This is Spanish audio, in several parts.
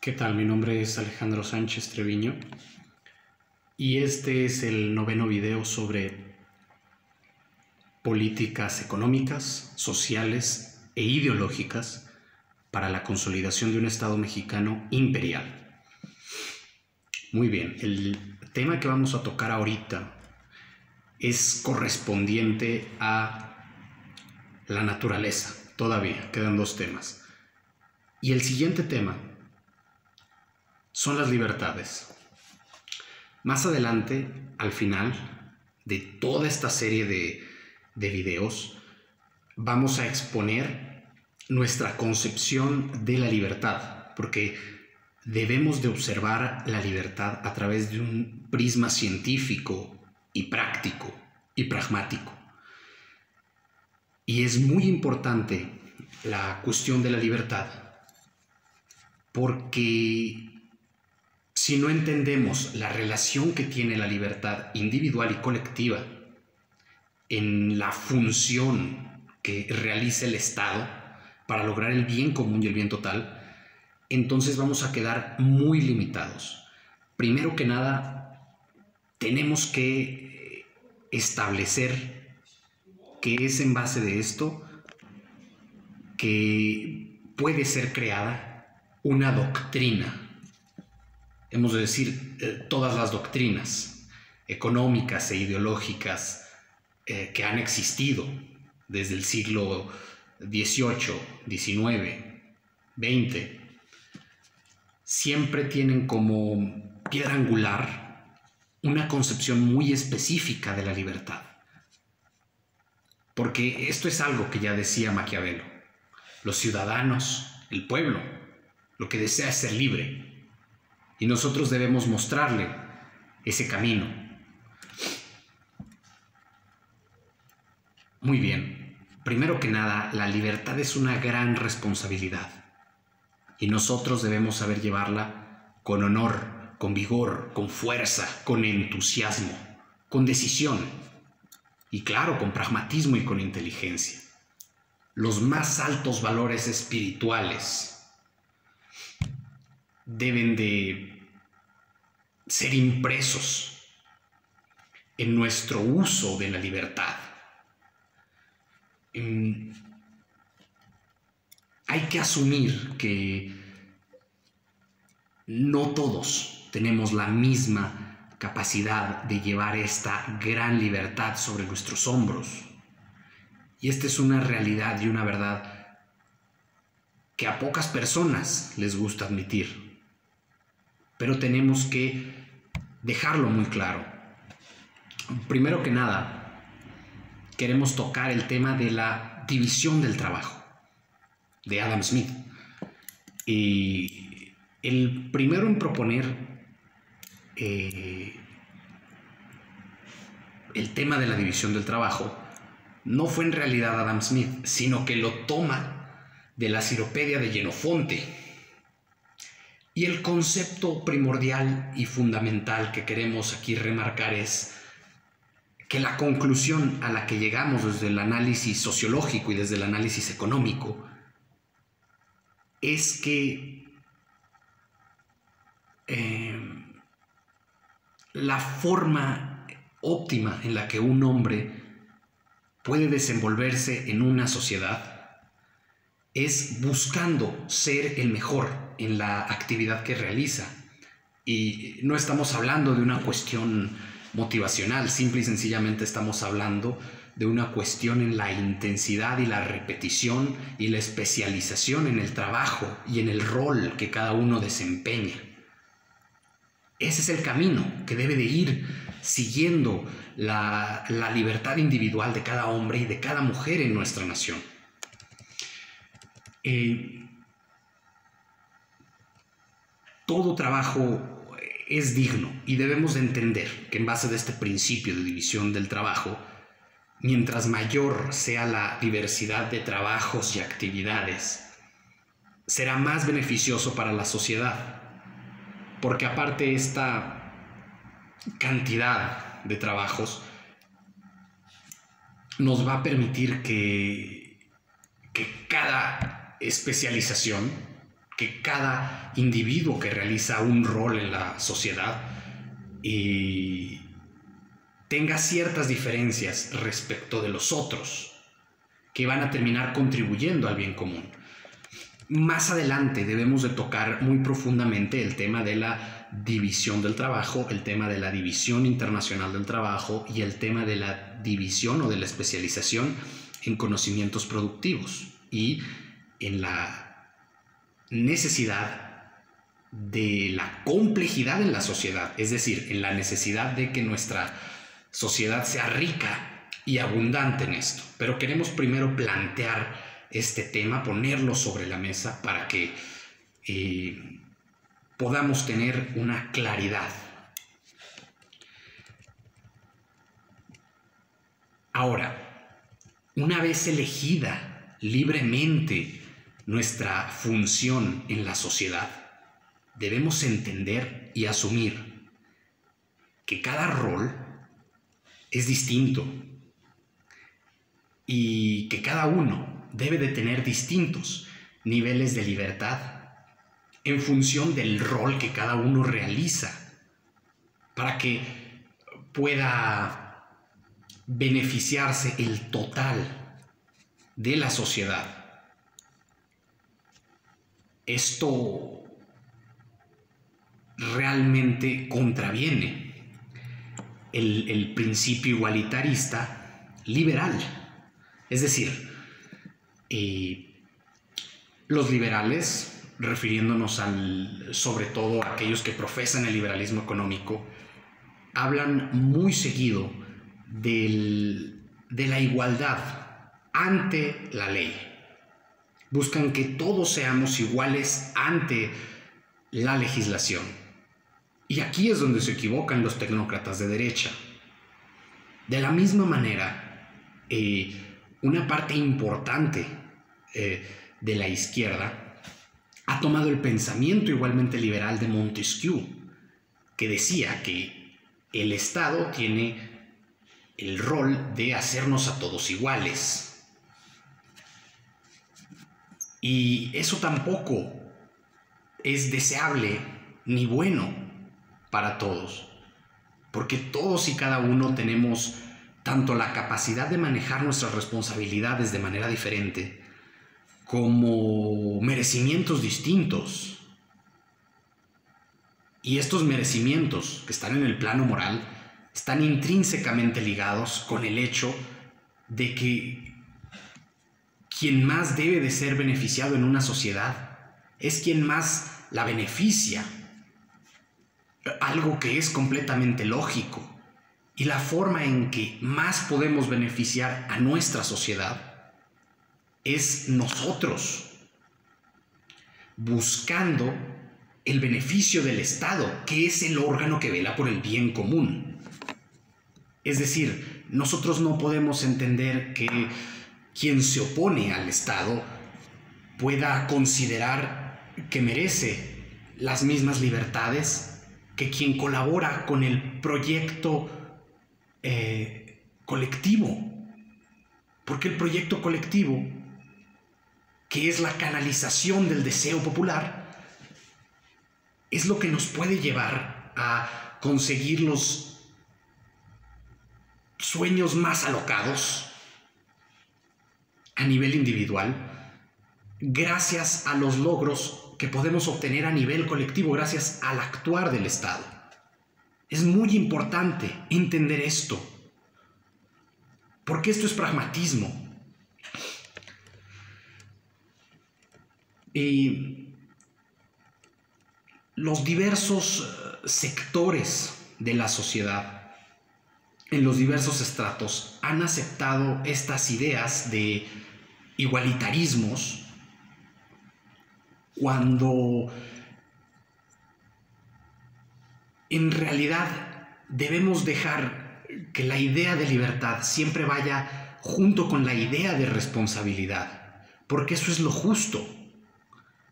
¿Qué tal? Mi nombre es Alejandro Sánchez Treviño y este es el noveno video sobre políticas económicas, sociales e ideológicas para la consolidación de un Estado mexicano imperial. Muy bien, el tema que vamos a tocar ahorita es correspondiente a la naturaleza. Todavía quedan dos temas. Y el siguiente tema son las libertades. Más adelante, al final de toda esta serie de, de videos, vamos a exponer nuestra concepción de la libertad, porque debemos de observar la libertad a través de un prisma científico y práctico y pragmático. Y es muy importante la cuestión de la libertad porque si no entendemos la relación que tiene la libertad individual y colectiva en la función que realiza el Estado para lograr el bien común y el bien total, entonces vamos a quedar muy limitados. Primero que nada, tenemos que establecer que es en base de esto que puede ser creada una doctrina hemos de decir, eh, todas las doctrinas económicas e ideológicas eh, que han existido desde el siglo XVIII, XIX, XX, siempre tienen como piedra angular una concepción muy específica de la libertad. Porque esto es algo que ya decía Maquiavelo. Los ciudadanos, el pueblo, lo que desea es ser libre, y nosotros debemos mostrarle ese camino. Muy bien, primero que nada, la libertad es una gran responsabilidad y nosotros debemos saber llevarla con honor, con vigor, con fuerza, con entusiasmo, con decisión y claro, con pragmatismo y con inteligencia. Los más altos valores espirituales deben de ser impresos en nuestro uso de la libertad. hay que asumir que no todos tenemos la misma capacidad de llevar esta gran libertad sobre nuestros hombros. Y esta es una realidad y una verdad que a pocas personas les gusta admitir pero tenemos que dejarlo muy claro. Primero que nada, queremos tocar el tema de la división del trabajo de Adam Smith. Y el primero en proponer eh, el tema de la división del trabajo no fue en realidad Adam Smith, sino que lo toma de la Ciropedia de Genofonte, y el concepto primordial y fundamental que queremos aquí remarcar es que la conclusión a la que llegamos desde el análisis sociológico y desde el análisis económico es que eh, la forma óptima en la que un hombre puede desenvolverse en una sociedad es buscando ser el mejor en la actividad que realiza. Y no estamos hablando de una cuestión motivacional, simple y sencillamente estamos hablando de una cuestión en la intensidad y la repetición y la especialización en el trabajo y en el rol que cada uno desempeña. Ese es el camino que debe de ir siguiendo la, la libertad individual de cada hombre y de cada mujer en nuestra nación. Eh, todo trabajo es digno y debemos de entender que en base de este principio de división del trabajo, mientras mayor sea la diversidad de trabajos y actividades, será más beneficioso para la sociedad, porque aparte esta cantidad de trabajos nos va a permitir que cada especialización que cada individuo que realiza un rol en la sociedad y tenga ciertas diferencias respecto de los otros que van a terminar contribuyendo al bien común. Más adelante debemos de tocar muy profundamente el tema de la división del trabajo, el tema de la división internacional del trabajo y el tema de la división o de la especialización en conocimientos productivos y en la necesidad de la complejidad en la sociedad, es decir, en la necesidad de que nuestra sociedad sea rica y abundante en esto. Pero queremos primero plantear este tema, ponerlo sobre la mesa para que eh, podamos tener una claridad. Ahora, una vez elegida libremente nuestra función en la sociedad, debemos entender y asumir que cada rol es distinto y que cada uno debe de tener distintos niveles de libertad en función del rol que cada uno realiza para que pueda beneficiarse el total de la sociedad. Esto realmente contraviene el, principio igualitarista liberal. Es decir, eh, los liberales, refiriéndonos al, sobre todo a aquellos que profesan el liberalismo económico, hablan muy seguido de la igualdad ante la ley. Buscan que todos seamos iguales ante la legislación. Y aquí es donde se equivocan los tecnócratas de derecha. De la misma manera, eh, una parte importante eh, de la izquierda ha tomado el pensamiento igualmente liberal de Montesquieu, que decía que el Estado tiene el rol de hacernos a todos iguales. Y eso tampoco es deseable ni bueno para todos, porque todos y cada uno tenemos tanto la capacidad de manejar nuestras responsabilidades de manera diferente, como merecimientos distintos. Y estos merecimientos que están en el plano moral están intrínsecamente ligados con el hecho de que quien más debe de ser beneficiado en una sociedad es quien más la beneficia algo que es completamente lógico. Y la forma en que más podemos beneficiar a nuestra sociedad es nosotros, buscando el beneficio del Estado, que es el órgano que vela por el bien común. Es decir, nosotros no podemos entender que quien se opone al Estado pueda considerar que merece las mismas libertades que quien colabora con el proyecto eh, colectivo. Porque el proyecto colectivo, que es la canalización del deseo popular, es lo que nos puede llevar a conseguir los sueños más alocados a nivel individual, gracias a los logros que podemos obtener a nivel colectivo gracias al actuar del Estado. Es muy importante entender esto, porque esto es pragmatismo. Y los diversos eh, sectores de la sociedad, en los diversos estratos, han aceptado estas ideas de igualitarismos cuando en realidad debemos dejar que la idea de libertad siempre vaya junto con la idea de responsabilidad, porque eso es lo justo,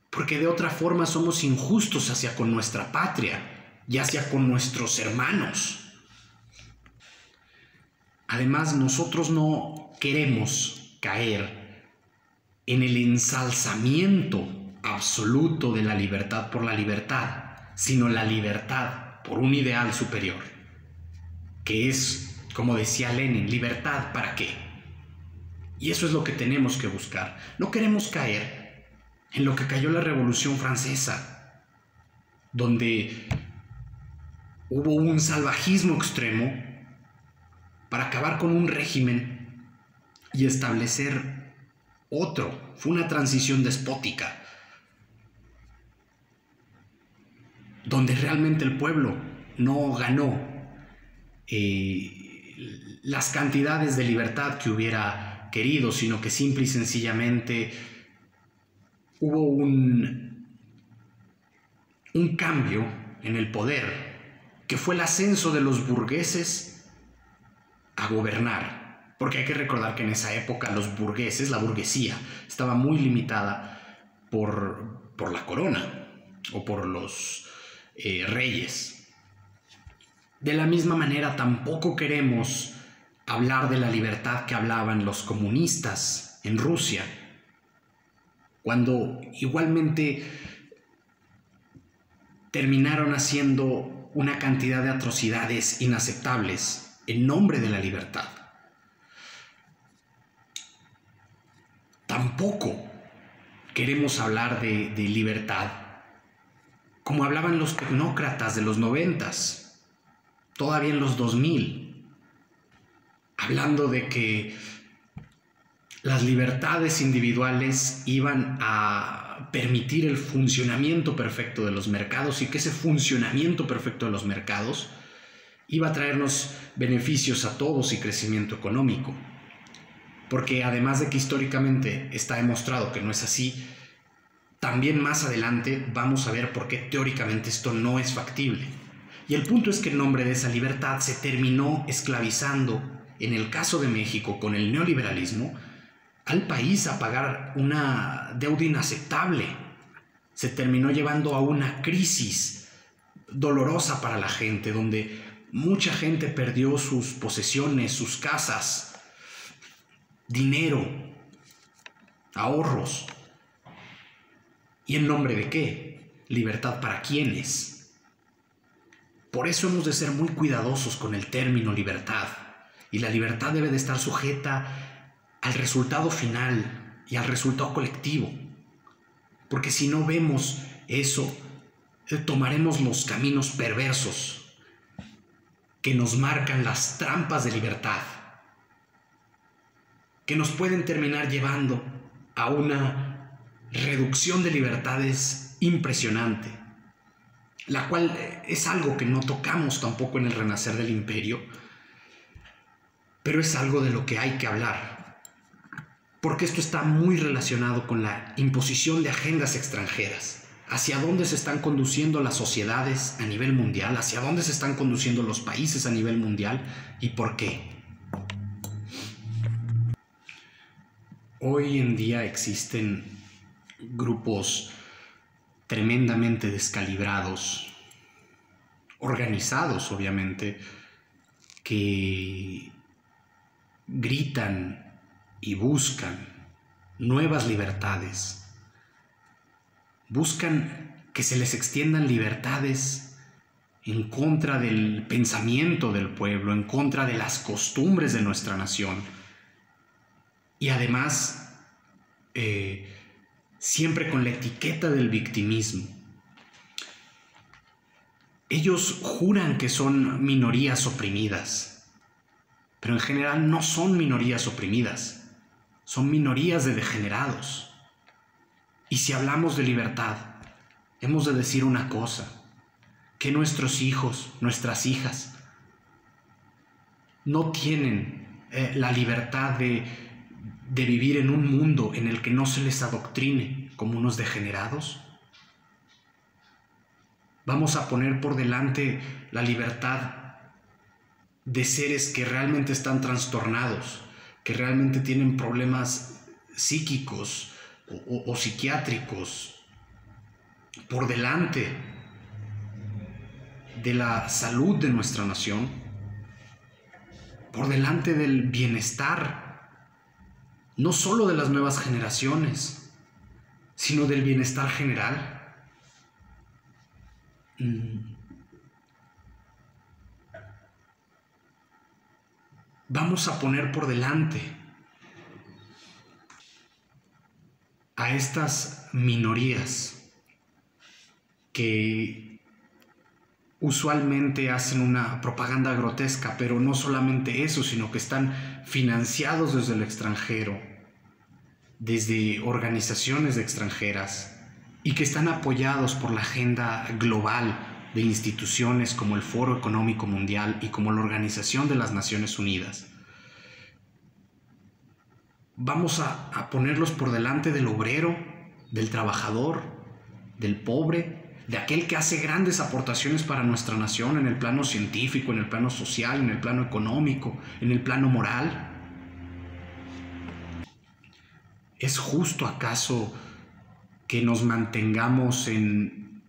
porque de otra forma somos injustos hacia con nuestra patria y hacia con nuestros hermanos. Además, nosotros no queremos caer en el ensalzamiento absoluto de la libertad por la libertad, sino la libertad por un ideal superior, que es, como decía Lenin, libertad para qué. Y eso es lo que tenemos que buscar. No queremos caer en lo que cayó la Revolución Francesa, donde hubo un salvajismo extremo para acabar con un régimen y establecer otro. Fue una transición despótica, donde realmente el pueblo no ganó eh, las cantidades de libertad que hubiera querido, sino que simple y sencillamente hubo un, un cambio en el poder que fue el ascenso de los burgueses a gobernar. Porque hay que recordar que en esa época los burgueses, la burguesía, estaba muy limitada por, por la corona o por los eh, reyes. De la misma manera, tampoco queremos hablar de la libertad que hablaban los comunistas en Rusia, cuando igualmente terminaron haciendo una cantidad de atrocidades inaceptables en nombre de la libertad. Tampoco queremos hablar de, libertad como hablaban los tecnócratas de los noventas, todavía en los 2000, hablando de que las libertades individuales iban a permitir el funcionamiento perfecto de los mercados y que ese funcionamiento perfecto de los mercados iba a traernos beneficios a todos y crecimiento económico. Porque además de que históricamente está demostrado que no es así, también más adelante vamos a ver por qué teóricamente esto no es factible. Y el punto es que en nombre de esa libertad se terminó esclavizando, en el caso de México, con el neoliberalismo, al país a pagar una deuda inaceptable. Se terminó llevando a una crisis dolorosa para la gente, donde mucha gente perdió sus posesiones, sus casas, dinero, ahorros. ¿Y en nombre de qué? Libertad para quiénes. Por eso hemos de ser muy cuidadosos con el término libertad. Y la libertad debe de estar sujeta al resultado final y al resultado colectivo. Porque si no vemos eso, eh, tomaremos los caminos perversos que nos marcan las trampas de libertad, que nos pueden terminar llevando a una reducción de libertades impresionante, la cual eh, es algo que no tocamos tampoco en el renacer del imperio, pero es algo de lo que hay que hablar porque esto está muy relacionado con la imposición de agendas extranjeras. Hacia dónde se están conduciendo las sociedades a nivel mundial, hacia dónde se están conduciendo los países a nivel mundial y por qué. Hoy en día existen grupos tremendamente descalibrados, organizados obviamente, que gritan y buscan nuevas libertades. Buscan que se les extiendan libertades en contra del pensamiento del pueblo, en contra de las costumbres de nuestra nación. Y además, eh, siempre con la etiqueta del victimismo. Ellos juran que son minorías oprimidas, pero en general no son minorías oprimidas son minorías de degenerados. Y si hablamos de libertad, hemos de decir una cosa, que nuestros hijos, nuestras hijas, no tienen eh, la libertad de, de vivir en un mundo en el que no se les adoctrine como unos degenerados. Vamos a poner por delante la libertad de seres que realmente están trastornados, que realmente tienen problemas psíquicos o, psiquiátricos por delante de la salud de nuestra nación, por delante del bienestar, no solo de las nuevas generaciones, sino del bienestar general. Mm. Vamos a poner por delante a estas minorías que usualmente hacen una propaganda grotesca, pero no solamente eso, sino que están financiados desde el extranjero, desde organizaciones extranjeras y que están apoyados por la agenda global de instituciones como el Foro Económico Mundial y como la Organización de las Naciones Unidas. Vamos a, ponerlos por delante del obrero, del trabajador, del pobre, de aquel que hace grandes aportaciones para nuestra nación en el plano científico, en el plano social, en el plano económico, en el plano moral. ¿Es justo acaso que nos mantengamos en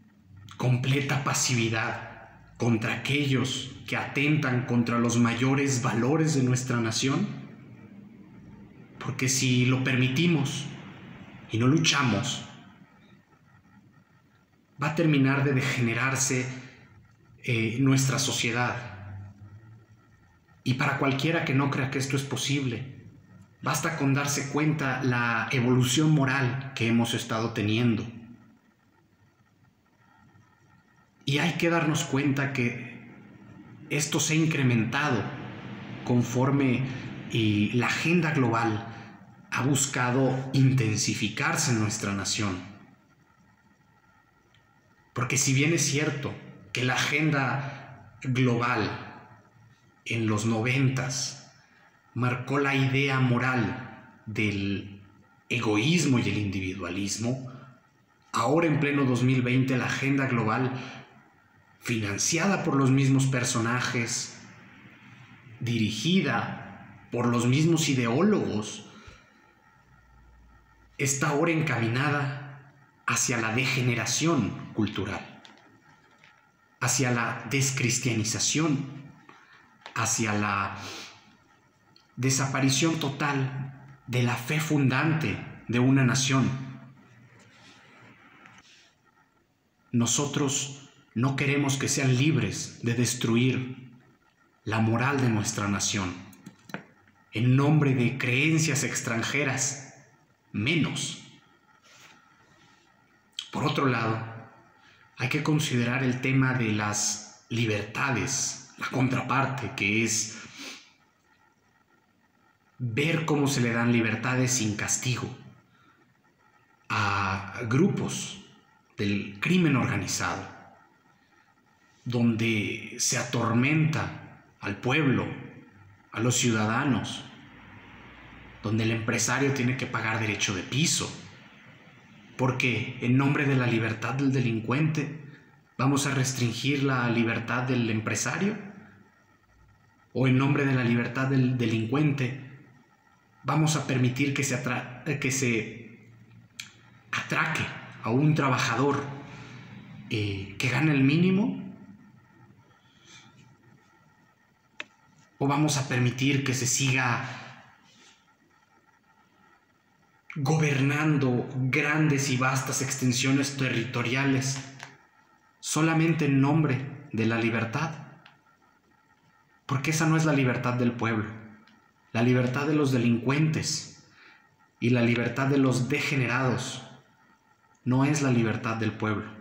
completa pasividad contra aquellos que atentan contra los mayores valores de nuestra nación? Porque si lo permitimos y no luchamos, va a terminar de degenerarse eh, nuestra sociedad. Y para cualquiera que no crea que esto es posible, Basta con darse cuenta la evolución moral que hemos estado teniendo. Y hay que darnos cuenta que esto se ha incrementado conforme la agenda global ha buscado intensificarse en nuestra nación. Porque si bien es cierto que la agenda global en los noventas marcó la idea moral del egoísmo y el individualismo, ahora en pleno 2020 la agenda global, financiada por los mismos personajes, dirigida por los mismos ideólogos, está ahora encaminada hacia la degeneración cultural, hacia la descristianización, hacia la desaparición total de la fe fundante de una nación. Nosotros no queremos que sean libres de destruir la moral de nuestra nación en nombre de creencias extranjeras, menos. Por otro lado, hay que considerar el tema de las libertades, la contraparte, que es ver cómo se le dan libertades sin castigo a grupos del crimen organizado, donde se atormenta al pueblo, a los ciudadanos, donde el empresario tiene que pagar derecho de piso, porque en nombre de la libertad del delincuente vamos a restringir la libertad del empresario, o en nombre de la libertad del delincuente vamos a permitir que se, que se atraque a un trabajador eh, que gana el mínimo? ¿O vamos a permitir que se siga gobernando grandes y vastas extensiones territoriales solamente en nombre de la libertad? Porque esa no es la libertad del pueblo la libertad de los delincuentes y la libertad de los degenerados no es la libertad del pueblo.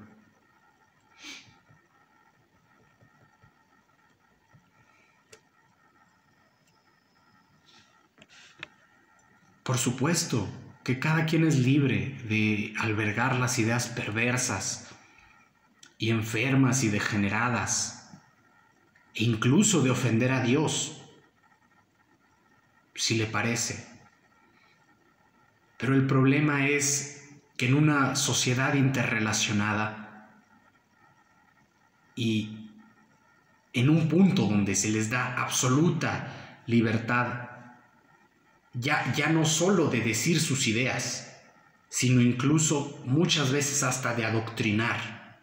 Por supuesto que cada quien es libre de albergar las ideas perversas y enfermas y degeneradas, e incluso de ofender a Dios si le parece. Pero el problema es que en una sociedad interrelacionada y en un punto donde se les da absoluta libertad, ya, ya no solo de decir sus ideas, sino incluso muchas veces hasta de adoctrinar.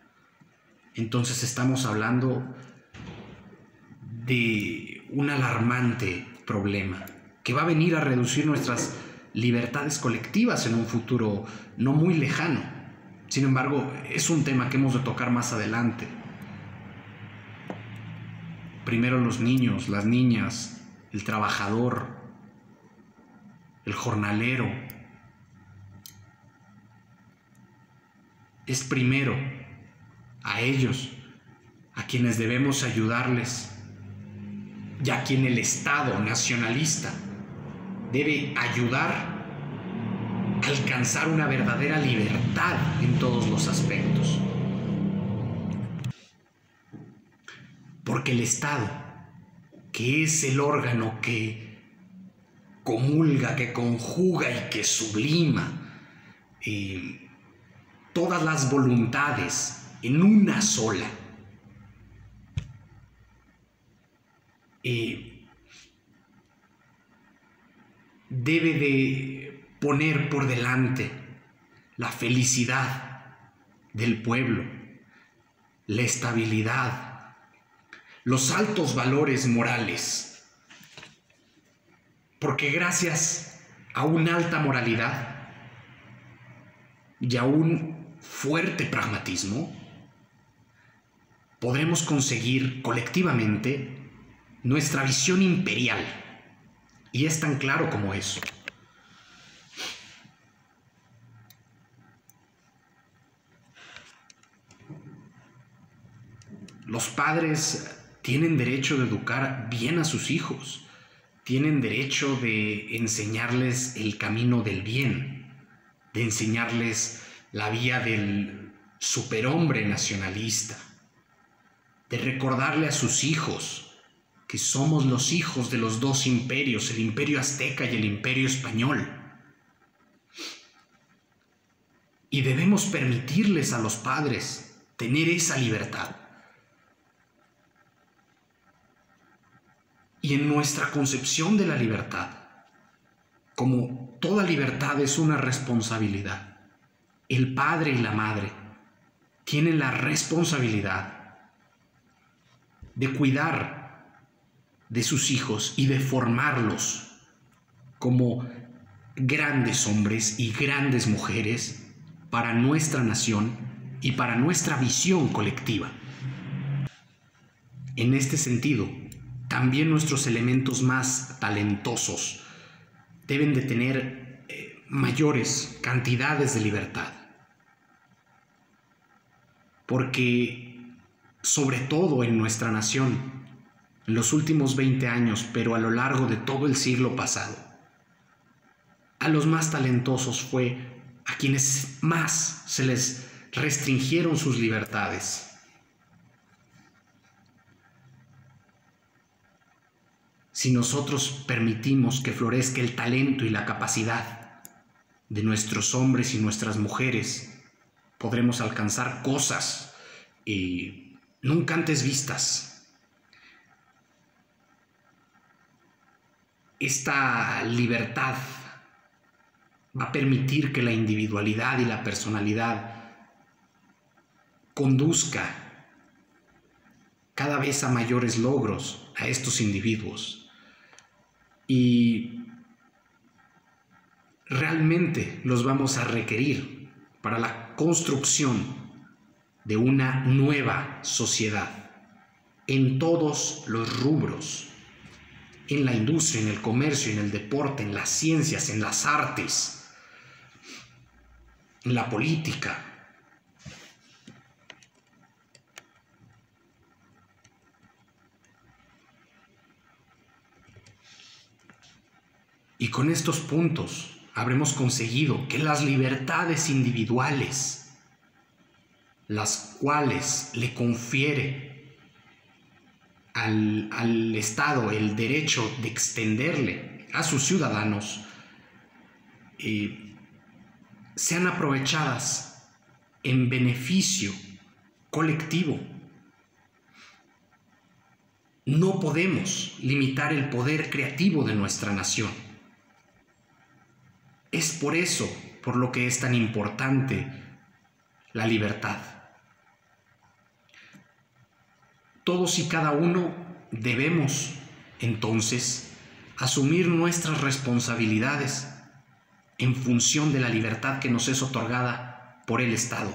Entonces estamos hablando de un alarmante problema que va a venir a reducir nuestras libertades colectivas en un futuro no muy lejano. Sin embargo, es un tema que hemos de tocar más adelante. Primero los niños, las niñas, el trabajador, el jornalero. Es primero a ellos a quienes debemos ayudarles, ya quien el Estado nacionalista debe ayudar a alcanzar una verdadera libertad en todos los aspectos. Porque el Estado, que es el órgano que comulga, que conjuga y que sublima eh, todas las voluntades en una sola, eh, debe de poner por delante la felicidad del pueblo, la estabilidad, los altos valores morales. Porque gracias a una alta moralidad y a un fuerte pragmatismo, podremos conseguir colectivamente nuestra visión imperial. Y es tan claro como eso. Los padres tienen derecho de educar bien a sus hijos, tienen derecho de enseñarles el camino del bien, de enseñarles la vía del superhombre nacionalista, de recordarle a sus hijos que somos los hijos de los dos imperios, el imperio azteca y el imperio español. Y debemos permitirles a los padres tener esa libertad. Y en nuestra concepción de la libertad, como toda libertad es una responsabilidad, el padre y la madre tienen la responsabilidad de cuidar de sus hijos y de formarlos como grandes hombres y grandes mujeres para nuestra nación y para nuestra visión colectiva. En este sentido, también nuestros elementos más talentosos deben de tener eh, mayores cantidades de libertad. Porque, sobre todo en nuestra nación, en los últimos 20 años, pero a lo largo de todo el siglo pasado. A los más talentosos fue a quienes más se les restringieron sus libertades. Si nosotros permitimos que florezca el talento y la capacidad de nuestros hombres y nuestras mujeres, podremos alcanzar cosas eh, nunca antes vistas esta libertad va a permitir que la individualidad y la personalidad conduzca cada vez a mayores logros a estos individuos. Y realmente los vamos a requerir para la construcción de una nueva sociedad en todos los rubros en la industria, en el comercio, en el deporte, en las ciencias, en las artes, en la política. Y con estos puntos habremos conseguido que las libertades individuales, las cuales le confiere al, Estado el derecho de extenderle a sus ciudadanos eh, sean aprovechadas en beneficio colectivo. No podemos limitar el poder creativo de nuestra nación. Es por eso por lo que es tan importante la libertad. Todos y cada uno debemos, entonces, asumir nuestras responsabilidades en función de la libertad que nos es otorgada por el Estado.